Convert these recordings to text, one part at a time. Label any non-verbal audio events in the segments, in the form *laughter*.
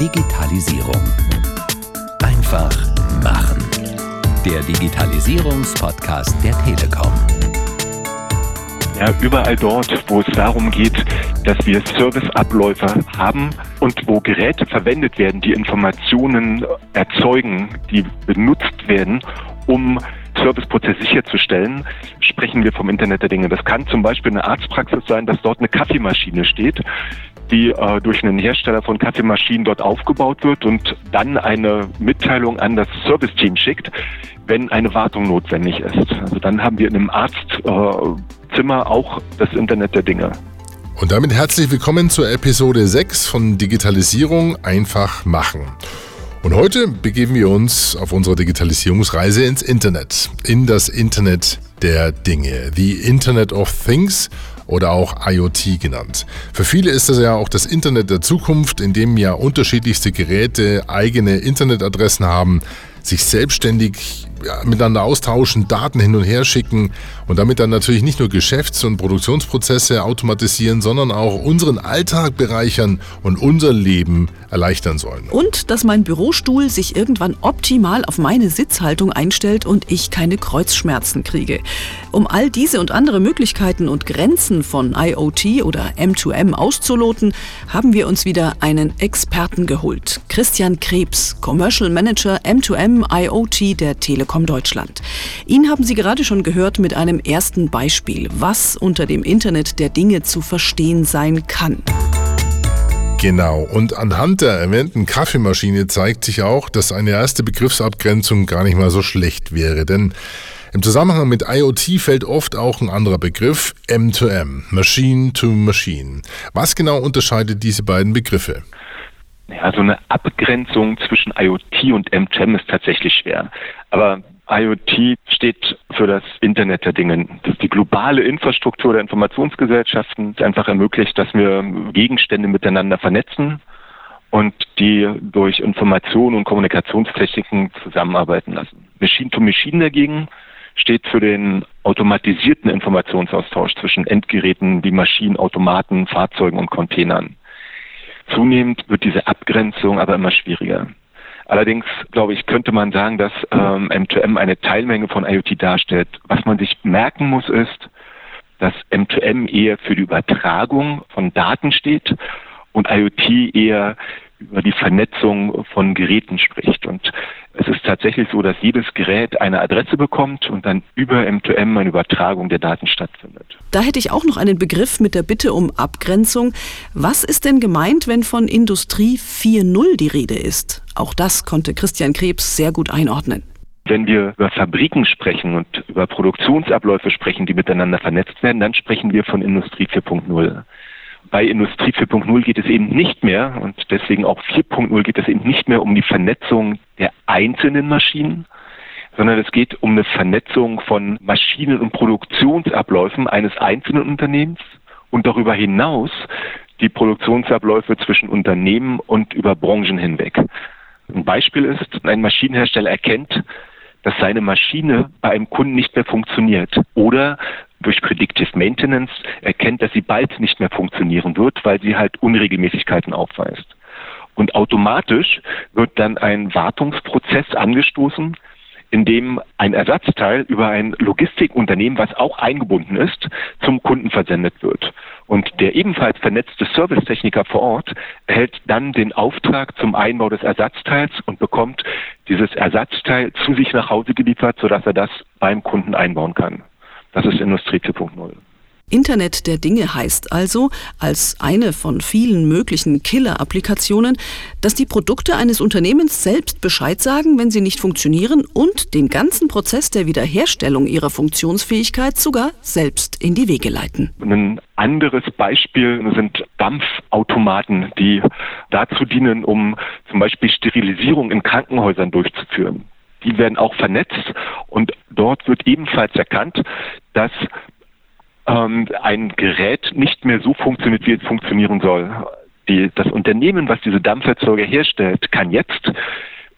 Digitalisierung. Einfach machen. Der Digitalisierungspodcast der Telekom. Ja, überall dort, wo es darum geht, dass wir Serviceabläufe haben und wo Geräte verwendet werden, die Informationen erzeugen, die benutzt werden, um Serviceprozess sicherzustellen, sprechen wir vom Internet der Dinge. Das kann zum Beispiel eine Arztpraxis sein, dass dort eine Kaffeemaschine steht, die äh, durch einen Hersteller von Kaffeemaschinen dort aufgebaut wird und dann eine Mitteilung an das Serviceteam schickt, wenn eine Wartung notwendig ist. Also dann haben wir in einem Arztzimmer äh, auch das Internet der Dinge. Und damit herzlich willkommen zur Episode 6 von Digitalisierung einfach machen. Und heute begeben wir uns auf unserer Digitalisierungsreise ins Internet, in das Internet der Dinge, the Internet of Things oder auch IoT genannt. Für viele ist das ja auch das Internet der Zukunft, in dem ja unterschiedlichste Geräte eigene Internetadressen haben, sich selbstständig ja, miteinander austauschen, Daten hin und her schicken und damit dann natürlich nicht nur Geschäfts- und Produktionsprozesse automatisieren, sondern auch unseren Alltag bereichern und unser Leben erleichtern sollen. Und dass mein Bürostuhl sich irgendwann optimal auf meine Sitzhaltung einstellt und ich keine Kreuzschmerzen kriege. Um all diese und andere Möglichkeiten und Grenzen von IoT oder M2M auszuloten, haben wir uns wieder einen Experten geholt. Christian Krebs, Commercial Manager M2M IoT der Telekom. Telekom Deutschland. Ihn haben Sie gerade schon gehört mit einem ersten Beispiel, was unter dem Internet der Dinge zu verstehen sein kann. Genau, und anhand der erwähnten Kaffeemaschine zeigt sich auch, dass eine erste Begriffsabgrenzung gar nicht mal so schlecht wäre, denn im Zusammenhang mit IoT fällt oft auch ein anderer Begriff, M2M, Machine to Machine. Was genau unterscheidet diese beiden Begriffe? Ja, so eine Abgrenzung zwischen IoT und M2M ist tatsächlich schwer. Aber IoT steht für das Internet der Dinge. Das ist die globale Infrastruktur der Informationsgesellschaften, die einfach ermöglicht, dass wir Gegenstände miteinander vernetzen und die durch Information und Kommunikationstechniken zusammenarbeiten lassen. Machine to Machine dagegen steht für den automatisierten Informationsaustausch zwischen Endgeräten wie Maschinen, Automaten, Fahrzeugen und Containern. Zunehmend wird diese Abgrenzung aber immer schwieriger. Allerdings, glaube ich, könnte man sagen, dass ähm, M2M eine Teilmenge von IoT darstellt. Was man sich merken muss, ist, dass M2M eher für die Übertragung von Daten steht und IoT eher über die Vernetzung von Geräten spricht. Und es ist tatsächlich so, dass jedes Gerät eine Adresse bekommt und dann über M2M eine Übertragung der Daten stattfindet. Da hätte ich auch noch einen Begriff mit der Bitte um Abgrenzung. Was ist denn gemeint, wenn von Industrie 4.0 die Rede ist? Auch das konnte Christian Krebs sehr gut einordnen. Wenn wir über Fabriken sprechen und über Produktionsabläufe sprechen, die miteinander vernetzt werden, dann sprechen wir von Industrie 4.0 bei Industrie 4.0 geht es eben nicht mehr, und deswegen auch 4.0 geht es eben nicht mehr um die Vernetzung der einzelnen Maschinen, sondern es geht um eine Vernetzung von Maschinen und Produktionsabläufen eines einzelnen Unternehmens und darüber hinaus die Produktionsabläufe zwischen Unternehmen und über Branchen hinweg. Ein Beispiel ist, ein Maschinenhersteller erkennt, dass seine Maschine bei einem Kunden nicht mehr funktioniert oder durch Predictive Maintenance erkennt, dass sie bald nicht mehr funktionieren wird, weil sie halt Unregelmäßigkeiten aufweist. Und automatisch wird dann ein Wartungsprozess angestoßen, in dem ein Ersatzteil über ein Logistikunternehmen, was auch eingebunden ist, zum Kunden versendet wird. Und der ebenfalls vernetzte Servicetechniker vor Ort erhält dann den Auftrag zum Einbau des Ersatzteils und bekommt dieses Ersatzteil zu sich nach Hause geliefert, sodass er das beim Kunden einbauen kann. Das ist Industrie 4.0. Internet der Dinge heißt also, als eine von vielen möglichen Killer-Applikationen, dass die Produkte eines Unternehmens selbst Bescheid sagen, wenn sie nicht funktionieren und den ganzen Prozess der Wiederherstellung ihrer Funktionsfähigkeit sogar selbst in die Wege leiten. Ein anderes Beispiel sind Dampfautomaten, die dazu dienen, um zum Beispiel Sterilisierung in Krankenhäusern durchzuführen die werden auch vernetzt und dort wird ebenfalls erkannt, dass ähm, ein Gerät nicht mehr so funktioniert, wie es funktionieren soll. Die, das Unternehmen, was diese Dampferzeuger herstellt, kann jetzt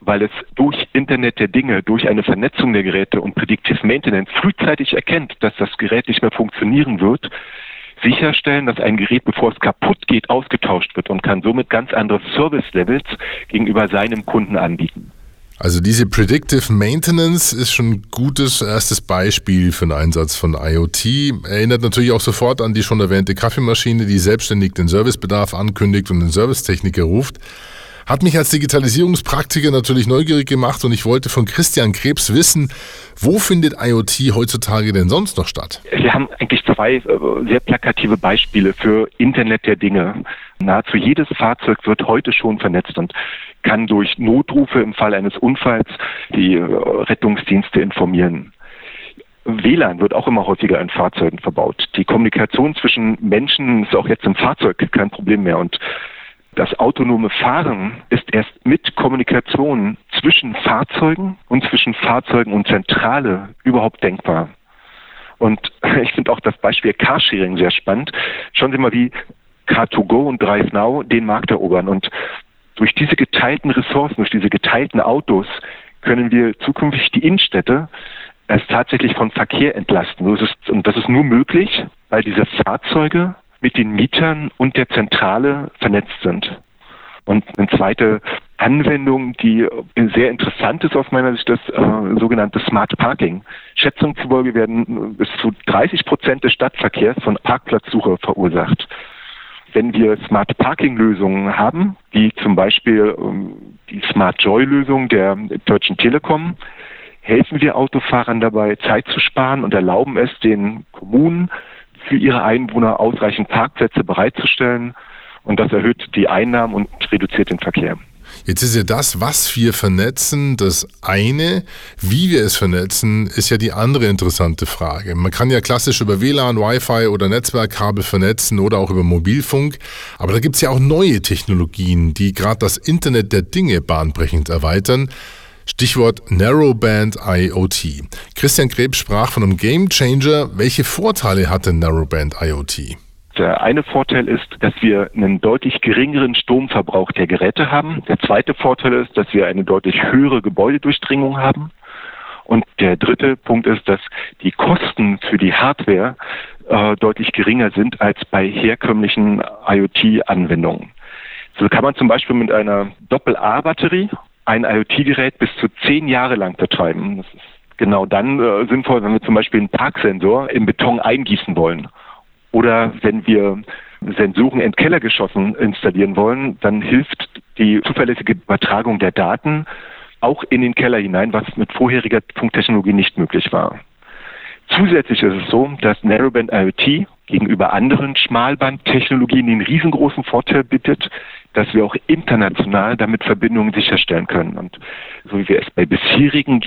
weil es durch Internet der Dinge, durch eine Vernetzung der Geräte und Predictive Maintenance frühzeitig erkennt, dass das Gerät nicht mehr funktionieren wird, sicherstellen, dass ein Gerät, bevor es kaputt geht, ausgetauscht wird und kann somit ganz andere Service-Levels gegenüber seinem Kunden anbieten. Also diese Predictive Maintenance ist schon ein gutes erstes Beispiel für den Einsatz von IoT. Erinnert natürlich auch sofort an die schon erwähnte Kaffeemaschine, die selbstständig den Servicebedarf ankündigt und den Servicetechniker ruft. Hat mich als Digitalisierungspraktiker natürlich neugierig gemacht und ich wollte von Christian Krebs wissen, wo findet IoT heutzutage denn sonst noch statt? Wir haben eigentlich zwei äh, sehr plakative Beispiele für Internet der Dinge. Nahezu jedes Fahrzeug wird heute schon vernetzt und kann durch Notrufe im Fall eines Unfalls die äh, Rettungsdienste informieren. WLAN wird auch immer häufiger in Fahrzeugen verbaut. Die Kommunikation zwischen Menschen ist auch jetzt im Fahrzeug kein Problem mehr und das autonome Fahren ist erst mit Kommunikation zwischen Fahrzeugen und zwischen Fahrzeugen und Zentrale überhaupt denkbar. Und *laughs* ich finde auch das Beispiel Carsharing sehr spannend. Schauen Sie mal, wie Car2Go und Drive Now den Markt erobern. Und durch diese geteilten Ressourcen, durch diese geteilten Autos können wir zukünftig die Innenstädte erst tatsächlich von Verkehr entlasten. Und das ist nur möglich, weil diese Fahrzeuge mit den Mietern und der Zentrale vernetzt sind. Und eine zweite Anwendung, die sehr interessant ist aus meiner Sicht, das äh, sogenannte Smart Parking. Schätzungen zufolge werden bis zu 30 Prozent des Stadtverkehrs von Parkplatzsuche verursacht. Wenn wir Smart Parking Lösungen haben, wie zum Beispiel ähm, die Smart Joy Lösung der Deutschen Telekom, helfen wir Autofahrern dabei, Zeit zu sparen und erlauben es den Kommunen, für ihre Einwohner ausreichend Parkplätze bereitzustellen. Und das erhöht die Einnahmen und reduziert den Verkehr. Jetzt ist ja das, was wir vernetzen, das eine. Wie wir es vernetzen, ist ja die andere interessante Frage. Man kann ja klassisch über WLAN, Wi-Fi oder Netzwerkkabel vernetzen oder auch über Mobilfunk. Aber da gibt es ja auch neue Technologien, die gerade das Internet der Dinge bahnbrechend erweitern. Stichwort Narrowband IoT. Christian Krebs sprach von einem Game Changer. Welche Vorteile hat denn Narrowband IoT? Der eine Vorteil ist, dass wir einen deutlich geringeren Stromverbrauch der Geräte haben. Der zweite Vorteil ist, dass wir eine deutlich höhere Gebäudedurchdringung haben. Und der dritte Punkt ist, dass die Kosten für die Hardware äh, deutlich geringer sind als bei herkömmlichen IoT-Anwendungen. So kann man zum Beispiel mit einer Doppel-A-Batterie ein IoT-Gerät bis zu zehn Jahre lang betreiben. Das ist genau dann äh, sinnvoll, wenn wir zum Beispiel einen Parksensor im Beton eingießen wollen. Oder wenn wir Sensoren in Kellergeschossen installieren wollen, dann hilft die zuverlässige Übertragung der Daten auch in den Keller hinein, was mit vorheriger Funktechnologie nicht möglich war. Zusätzlich ist es so, dass Narrowband IoT gegenüber anderen Schmalbandtechnologien den riesengroßen Vorteil bietet, dass wir auch international damit Verbindungen sicherstellen können. Und so wie wir es bei bisherigen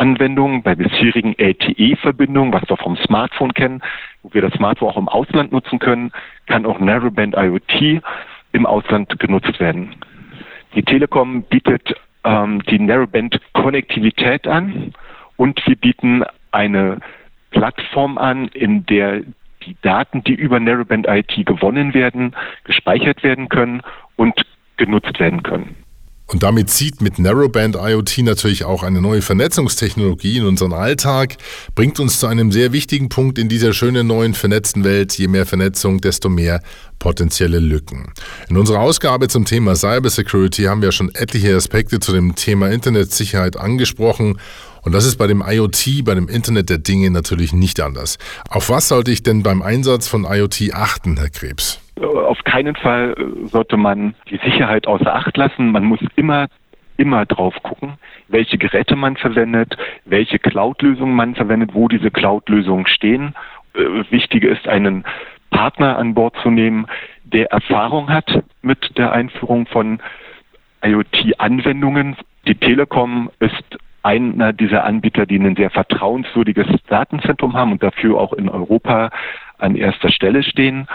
GSM-Anwendungen, bei bisherigen LTE-Verbindungen, was wir vom Smartphone kennen, wo wir das Smartphone auch im Ausland nutzen können, kann auch Narrowband IoT im Ausland genutzt werden. Die Telekom bietet ähm, die Narrowband-Konnektivität an und wir bieten eine Plattform an, in der die Daten, die über Narrowband IT gewonnen werden, gespeichert werden können und genutzt werden können. Und damit zieht mit Narrowband IoT natürlich auch eine neue Vernetzungstechnologie in unseren Alltag, bringt uns zu einem sehr wichtigen Punkt in dieser schönen neuen vernetzten Welt. Je mehr Vernetzung, desto mehr potenzielle Lücken. In unserer Ausgabe zum Thema Cybersecurity haben wir schon etliche Aspekte zu dem Thema Internetsicherheit angesprochen und das ist bei dem IoT, bei dem Internet der Dinge natürlich nicht anders. Auf was sollte ich denn beim Einsatz von IoT achten, Herr Krebs? Auf keinen Fall äh, sollte man die Sicherheit außer Acht lassen. Man muss immer immer drauf gucken, welche Geräte man verwendet, welche Cloud-Lösungen man verwendet, wo diese Cloud-Lösungen stehen. Äh, wichtig ist, einen Partner an Bord zu nehmen, der Erfahrung hat mit der Einführung von IoT-Anwendungen. Die Telekom ist einer dieser Anbieter, die ein sehr vertrauenswürdiges Datenzentrum haben und dafür auch in Europa an erster Stelle stehen.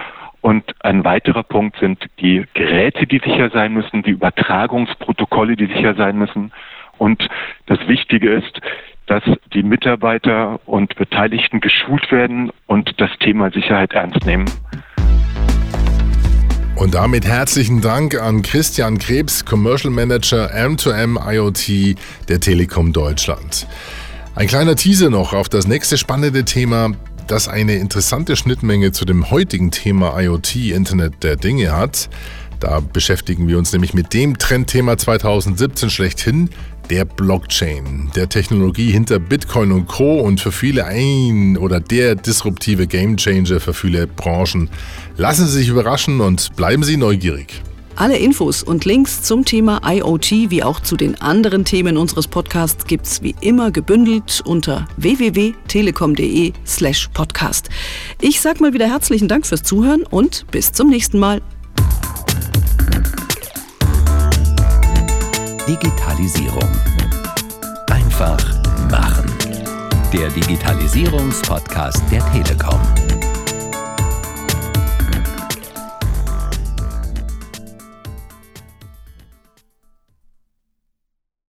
Und ein weiterer Punkt sind die Geräte, die sicher sein müssen, die Übertragungsprotokolle, die sicher sein müssen. Und das Wichtige ist, dass die Mitarbeiter und Beteiligten geschult werden und das Thema Sicherheit ernst nehmen. Und damit herzlichen Dank an Christian Krebs, Commercial Manager M2M IoT der Telekom Deutschland. Ein kleiner Teaser noch auf das nächste spannende Thema. Das eine interessante Schnittmenge zu dem heutigen Thema IoT, Internet der Dinge hat. Da beschäftigen wir uns nämlich mit dem Trendthema 2017 schlechthin, der Blockchain, der Technologie hinter Bitcoin und Co. und für viele ein oder der disruptive Gamechanger für viele Branchen. Lassen Sie sich überraschen und bleiben Sie neugierig. Alle Infos und Links zum Thema IoT wie auch zu den anderen Themen unseres Podcasts gibt's wie immer gebündelt unter www.telekom.de/slash podcast. Ich sag mal wieder herzlichen Dank fürs Zuhören und bis zum nächsten Mal. Digitalisierung. Einfach machen. Der Digitalisierungspodcast der Telekom.